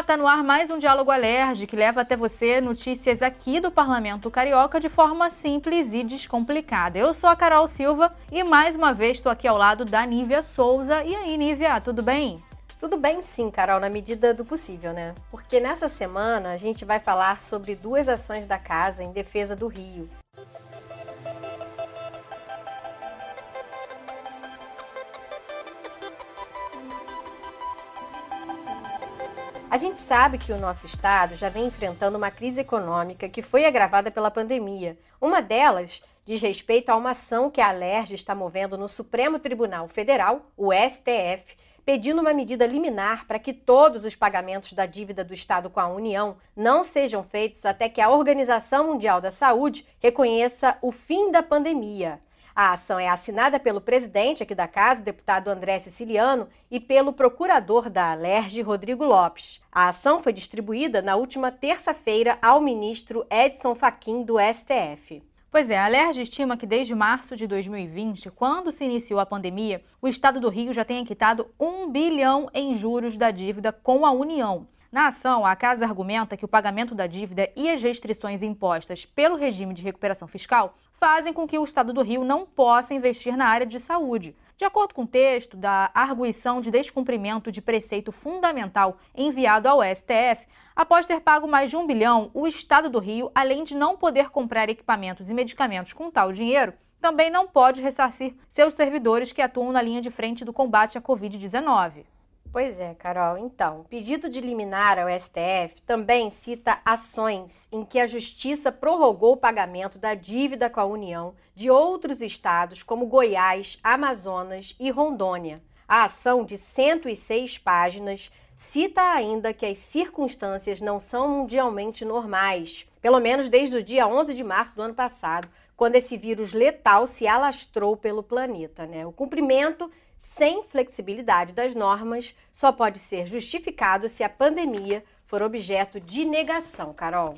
Olá, tá no ar mais um Diálogo Alerge que leva até você notícias aqui do Parlamento Carioca de forma simples e descomplicada. Eu sou a Carol Silva e mais uma vez estou aqui ao lado da Nívia Souza. E aí, Nívia, tudo bem? Tudo bem sim, Carol, na medida do possível, né? Porque nessa semana a gente vai falar sobre duas ações da casa em defesa do Rio. A gente sabe que o nosso estado já vem enfrentando uma crise econômica que foi agravada pela pandemia. Uma delas diz respeito a uma ação que a Alerj está movendo no Supremo Tribunal Federal, o STF, pedindo uma medida liminar para que todos os pagamentos da dívida do Estado com a União não sejam feitos até que a Organização Mundial da Saúde reconheça o fim da pandemia. A ação é assinada pelo presidente aqui da casa, deputado André Siciliano, e pelo procurador da Alerj, Rodrigo Lopes. A ação foi distribuída na última terça-feira ao ministro Edson Fachin do STF. Pois é, a Alerj estima que desde março de 2020, quando se iniciou a pandemia, o estado do Rio já tenha quitado um bilhão em juros da dívida com a União. Na ação, a casa argumenta que o pagamento da dívida e as restrições impostas pelo regime de recuperação fiscal fazem com que o Estado do Rio não possa investir na área de saúde. De acordo com o texto da arguição de descumprimento de preceito fundamental enviado ao STF, após ter pago mais de um bilhão, o Estado do Rio, além de não poder comprar equipamentos e medicamentos com tal dinheiro, também não pode ressarcir seus servidores que atuam na linha de frente do combate à Covid-19. Pois é, Carol. Então, pedido de liminar ao STF também cita ações em que a Justiça prorrogou o pagamento da dívida com a União de outros estados, como Goiás, Amazonas e Rondônia. A ação, de 106 páginas, cita ainda que as circunstâncias não são mundialmente normais, pelo menos desde o dia 11 de março do ano passado, quando esse vírus letal se alastrou pelo planeta. Né? O cumprimento sem flexibilidade das normas só pode ser justificado se a pandemia for objeto de negação, Carol.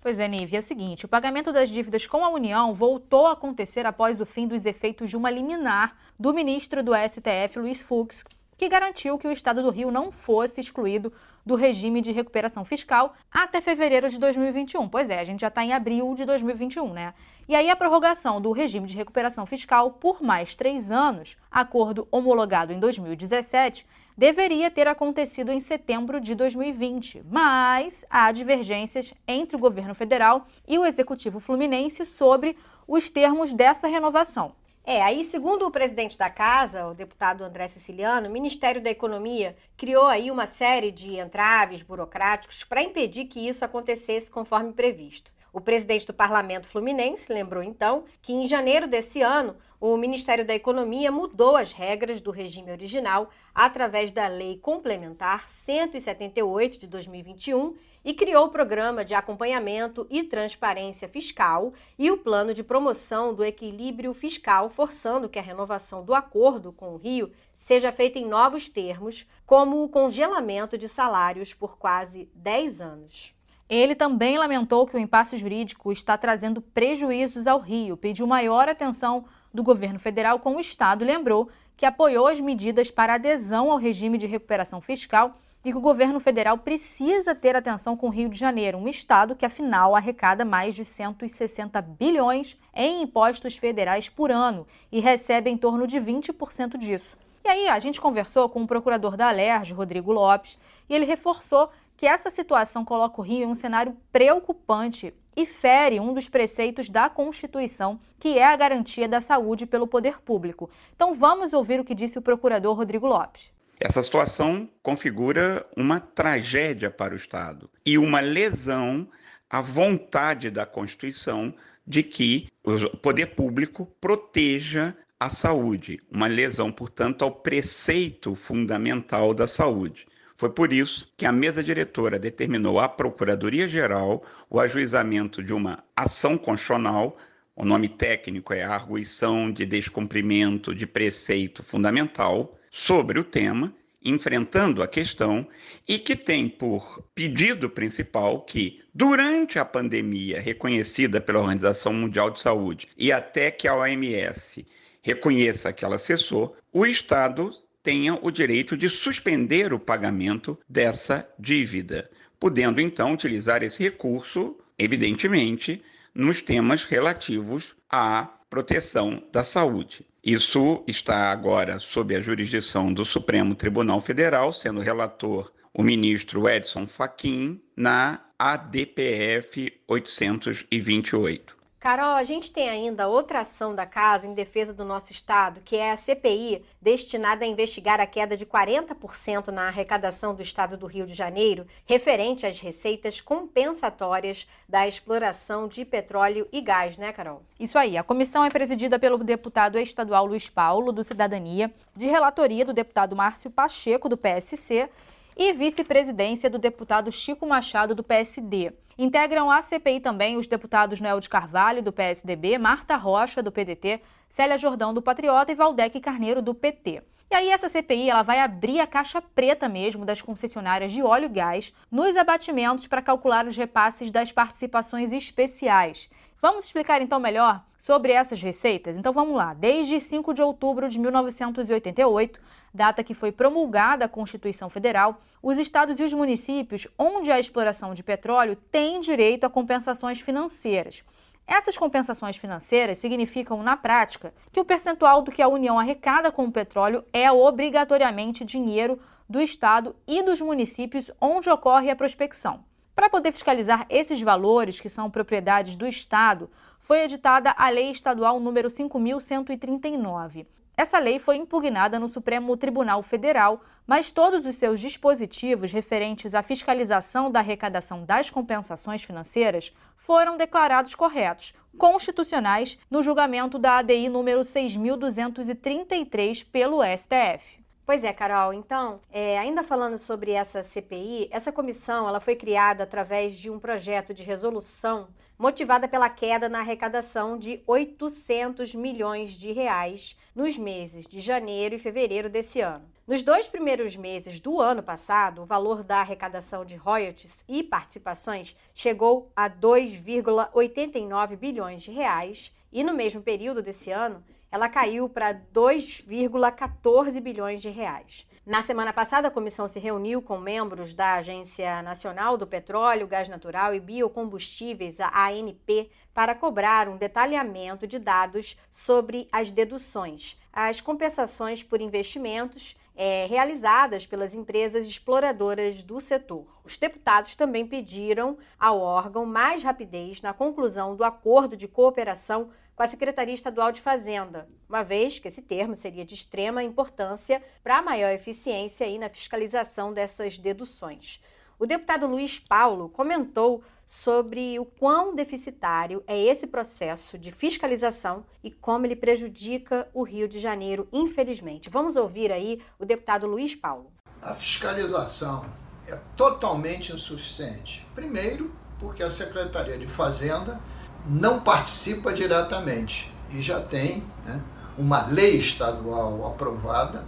Pois é, Nívia, é o seguinte: o pagamento das dívidas com a União voltou a acontecer após o fim dos efeitos de uma liminar do ministro do STF, Luiz Fux, que garantiu que o estado do Rio não fosse excluído do regime de recuperação fiscal até fevereiro de 2021. Pois é, a gente já está em abril de 2021, né? E aí a prorrogação do regime de recuperação fiscal por mais três anos, acordo homologado em 2017, deveria ter acontecido em setembro de 2020, mas há divergências entre o governo federal e o executivo fluminense sobre os termos dessa renovação. É, aí, segundo o presidente da casa, o deputado André Siciliano, o Ministério da Economia criou aí uma série de entraves burocráticos para impedir que isso acontecesse conforme previsto. O presidente do Parlamento Fluminense lembrou então que em janeiro desse ano o Ministério da Economia mudou as regras do regime original através da Lei Complementar 178 de 2021 e criou o Programa de Acompanhamento e Transparência Fiscal e o Plano de Promoção do Equilíbrio Fiscal, forçando que a renovação do acordo com o Rio seja feita em novos termos, como o congelamento de salários por quase 10 anos. Ele também lamentou que o impasse jurídico está trazendo prejuízos ao Rio, pediu maior atenção do governo federal com o Estado lembrou que apoiou as medidas para adesão ao regime de recuperação fiscal e que o governo federal precisa ter atenção com o Rio de Janeiro, um estado que afinal arrecada mais de 160 bilhões em impostos federais por ano e recebe em torno de 20% disso. E aí a gente conversou com o procurador da Alerj, Rodrigo Lopes, e ele reforçou que essa situação coloca o Rio em um cenário preocupante e fere um dos preceitos da Constituição, que é a garantia da saúde pelo poder público. Então vamos ouvir o que disse o procurador Rodrigo Lopes. Essa situação configura uma tragédia para o Estado e uma lesão à vontade da Constituição de que o poder público proteja a saúde, uma lesão, portanto, ao preceito fundamental da saúde. Foi por isso que a mesa diretora determinou à Procuradoria-Geral o ajuizamento de uma ação constitucional, o nome técnico é Arguição de Descumprimento de Preceito Fundamental, sobre o tema, enfrentando a questão, e que tem por pedido principal que, durante a pandemia reconhecida pela Organização Mundial de Saúde e até que a OMS reconheça que ela cessou, o Estado tenha o direito de suspender o pagamento dessa dívida, podendo então utilizar esse recurso, evidentemente, nos temas relativos à proteção da saúde. Isso está agora sob a jurisdição do Supremo Tribunal Federal, sendo relator o ministro Edson Fachin na ADPF 828. Carol, a gente tem ainda outra ação da Casa em defesa do nosso Estado, que é a CPI, destinada a investigar a queda de 40% na arrecadação do Estado do Rio de Janeiro, referente às receitas compensatórias da exploração de petróleo e gás, né, Carol? Isso aí. A comissão é presidida pelo deputado estadual Luiz Paulo, do Cidadania, de relatoria do deputado Márcio Pacheco, do PSC, e vice-presidência do deputado Chico Machado, do PSD. Integram a CPI também os deputados Noel de Carvalho, do PSDB, Marta Rocha, do PDT, Célia Jordão, do Patriota e Valdec Carneiro, do PT. E aí essa CPI ela vai abrir a caixa preta mesmo das concessionárias de óleo e gás nos abatimentos para calcular os repasses das participações especiais. Vamos explicar então melhor sobre essas receitas? Então vamos lá. Desde 5 de outubro de 1988, data que foi promulgada a Constituição Federal, os estados e os municípios onde a exploração de petróleo têm direito a compensações financeiras. Essas compensações financeiras significam, na prática, que o percentual do que a União arrecada com o petróleo é obrigatoriamente dinheiro do Estado e dos municípios onde ocorre a prospecção. Para poder fiscalizar esses valores, que são propriedades do Estado, foi editada a Lei Estadual número 5139. Essa lei foi impugnada no Supremo Tribunal Federal, mas todos os seus dispositivos referentes à fiscalização da arrecadação das compensações financeiras foram declarados corretos, constitucionais, no julgamento da ADI número 6233 pelo STF. Pois é, Carol. Então, é, ainda falando sobre essa CPI, essa comissão ela foi criada através de um projeto de resolução motivada pela queda na arrecadação de 800 milhões de reais nos meses de janeiro e fevereiro desse ano. Nos dois primeiros meses do ano passado, o valor da arrecadação de royalties e participações chegou a 2,89 bilhões de reais e no mesmo período desse ano ela caiu para 2,14 bilhões de reais. Na semana passada, a comissão se reuniu com membros da Agência Nacional do Petróleo, Gás Natural e Biocombustíveis, a ANP, para cobrar um detalhamento de dados sobre as deduções, as compensações por investimentos é, realizadas pelas empresas exploradoras do setor. Os deputados também pediram ao órgão mais rapidez na conclusão do acordo de cooperação com a Secretaria Estadual de Fazenda, uma vez que esse termo seria de extrema importância para maior eficiência aí na fiscalização dessas deduções. O deputado Luiz Paulo comentou sobre o quão deficitário é esse processo de fiscalização e como ele prejudica o Rio de Janeiro, infelizmente. Vamos ouvir aí o deputado Luiz Paulo. A fiscalização é totalmente insuficiente. Primeiro, porque a Secretaria de Fazenda não participa diretamente e já tem né, uma lei estadual aprovada,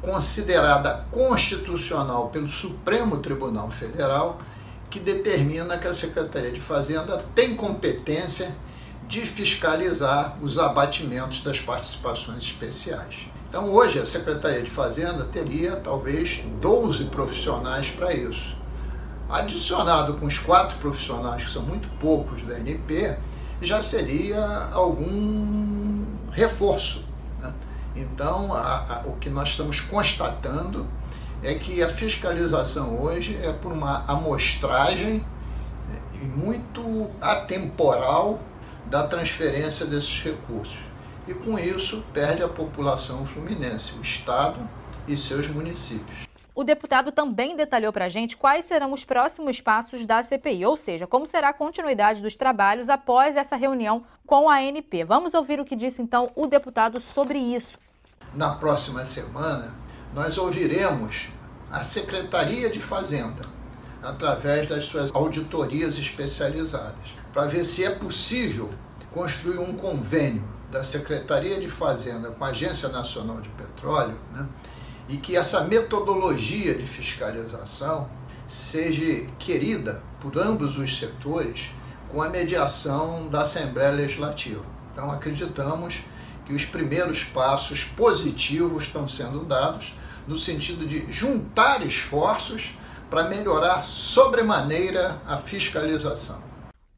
considerada constitucional pelo Supremo Tribunal Federal, que determina que a Secretaria de Fazenda tem competência de fiscalizar os abatimentos das participações especiais. Então, hoje, a Secretaria de Fazenda teria talvez 12 profissionais para isso. Adicionado com os quatro profissionais, que são muito poucos da NP, já seria algum reforço. Né? Então, a, a, o que nós estamos constatando é que a fiscalização hoje é por uma amostragem né, muito atemporal da transferência desses recursos. E com isso perde a população fluminense, o Estado e seus municípios. O deputado também detalhou para a gente quais serão os próximos passos da CPI, ou seja, como será a continuidade dos trabalhos após essa reunião com a ANP. Vamos ouvir o que disse então o deputado sobre isso. Na próxima semana, nós ouviremos a Secretaria de Fazenda, através das suas auditorias especializadas, para ver se é possível construir um convênio da Secretaria de Fazenda com a Agência Nacional de Petróleo, né? E que essa metodologia de fiscalização seja querida por ambos os setores com a mediação da Assembleia Legislativa. Então, acreditamos que os primeiros passos positivos estão sendo dados no sentido de juntar esforços para melhorar sobremaneira a fiscalização.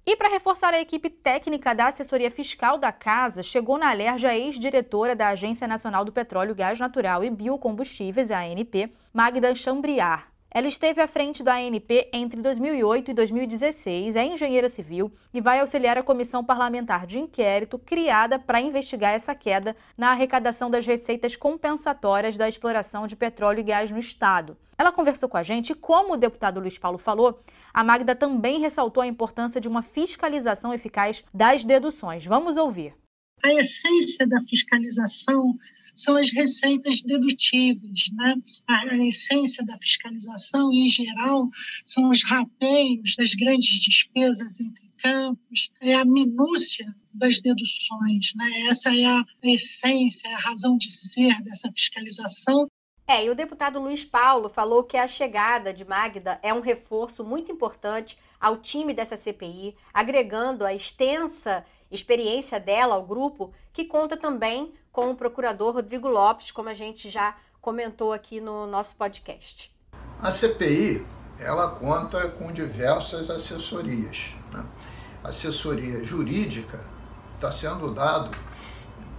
E para reforçar a equipe técnica da assessoria fiscal da Casa, chegou na Alerj a ex-diretora da Agência Nacional do Petróleo, Gás Natural e Biocombustíveis, ANP, Magda Chambriar. Ela esteve à frente da ANP entre 2008 e 2016, é engenheira civil e vai auxiliar a comissão parlamentar de inquérito criada para investigar essa queda na arrecadação das receitas compensatórias da exploração de petróleo e gás no Estado. Ela conversou com a gente e, como o deputado Luiz Paulo falou, a Magda também ressaltou a importância de uma fiscalização eficaz das deduções. Vamos ouvir. A essência da fiscalização são as receitas dedutíveis. Né? A, essência da fiscalização, em geral, são os rateios das grandes despesas entre campos, é a minúcia das deduções. Né? Essa é a essência, a razão de ser dessa fiscalização. É, e o deputado Luiz Paulo falou que a chegada de Magda é um reforço muito importante ao time dessa CPI, agregando a extensa experiência dela ao grupo, que conta também com o procurador Rodrigo Lopes, como a gente já comentou aqui no nosso podcast. A CPI ela conta com diversas assessorias. Né? Assessoria jurídica está sendo dado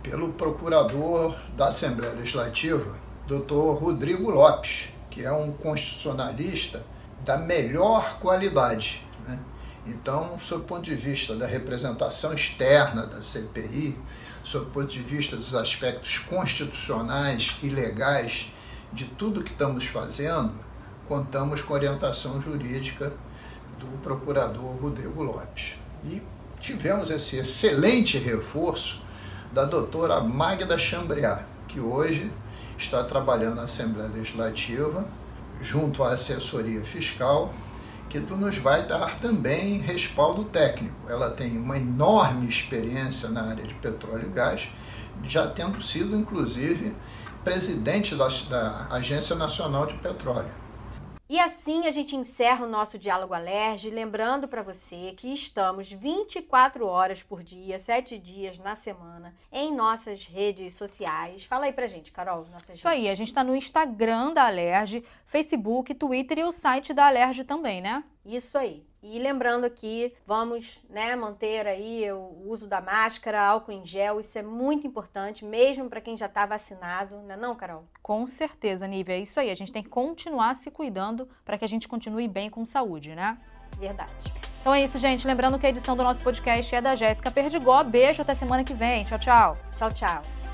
pelo procurador da Assembleia Legislativa, doutor Rodrigo Lopes, que é um constitucionalista da melhor qualidade. Né? Então, sob o ponto de vista da representação externa da CPI, sob o ponto de vista dos aspectos constitucionais e legais de tudo que estamos fazendo, contamos com orientação jurídica do procurador Rodrigo Lopes. E tivemos esse excelente reforço da doutora Magda Chambriat, que hoje está trabalhando na Assembleia Legislativa, junto à assessoria fiscal, que nos vai dar também respaldo técnico. Ela tem uma enorme experiência na área de petróleo e gás, já tendo sido, inclusive, presidente da, da Agência Nacional de Petróleo. E assim a gente encerra o nosso Diálogo Alerge, lembrando para você que estamos 24 horas por dia, 7 dias na semana, em nossas redes sociais. Fala aí pra gente, Carol, nossas Isso redes. aí, a gente está no Instagram da Alerge, Facebook, Twitter e o site da Alerge também, né? Isso aí. E lembrando que vamos né, manter aí o uso da máscara, álcool em gel, isso é muito importante, mesmo para quem já está vacinado, não é não, Carol? Com certeza, Nívia, é isso aí. A gente tem que continuar se cuidando para que a gente continue bem com saúde, né? Verdade. Então é isso, gente. Lembrando que a edição do nosso podcast é da Jéssica Perdigó. Beijo, até semana que vem. Tchau, tchau. Tchau, tchau.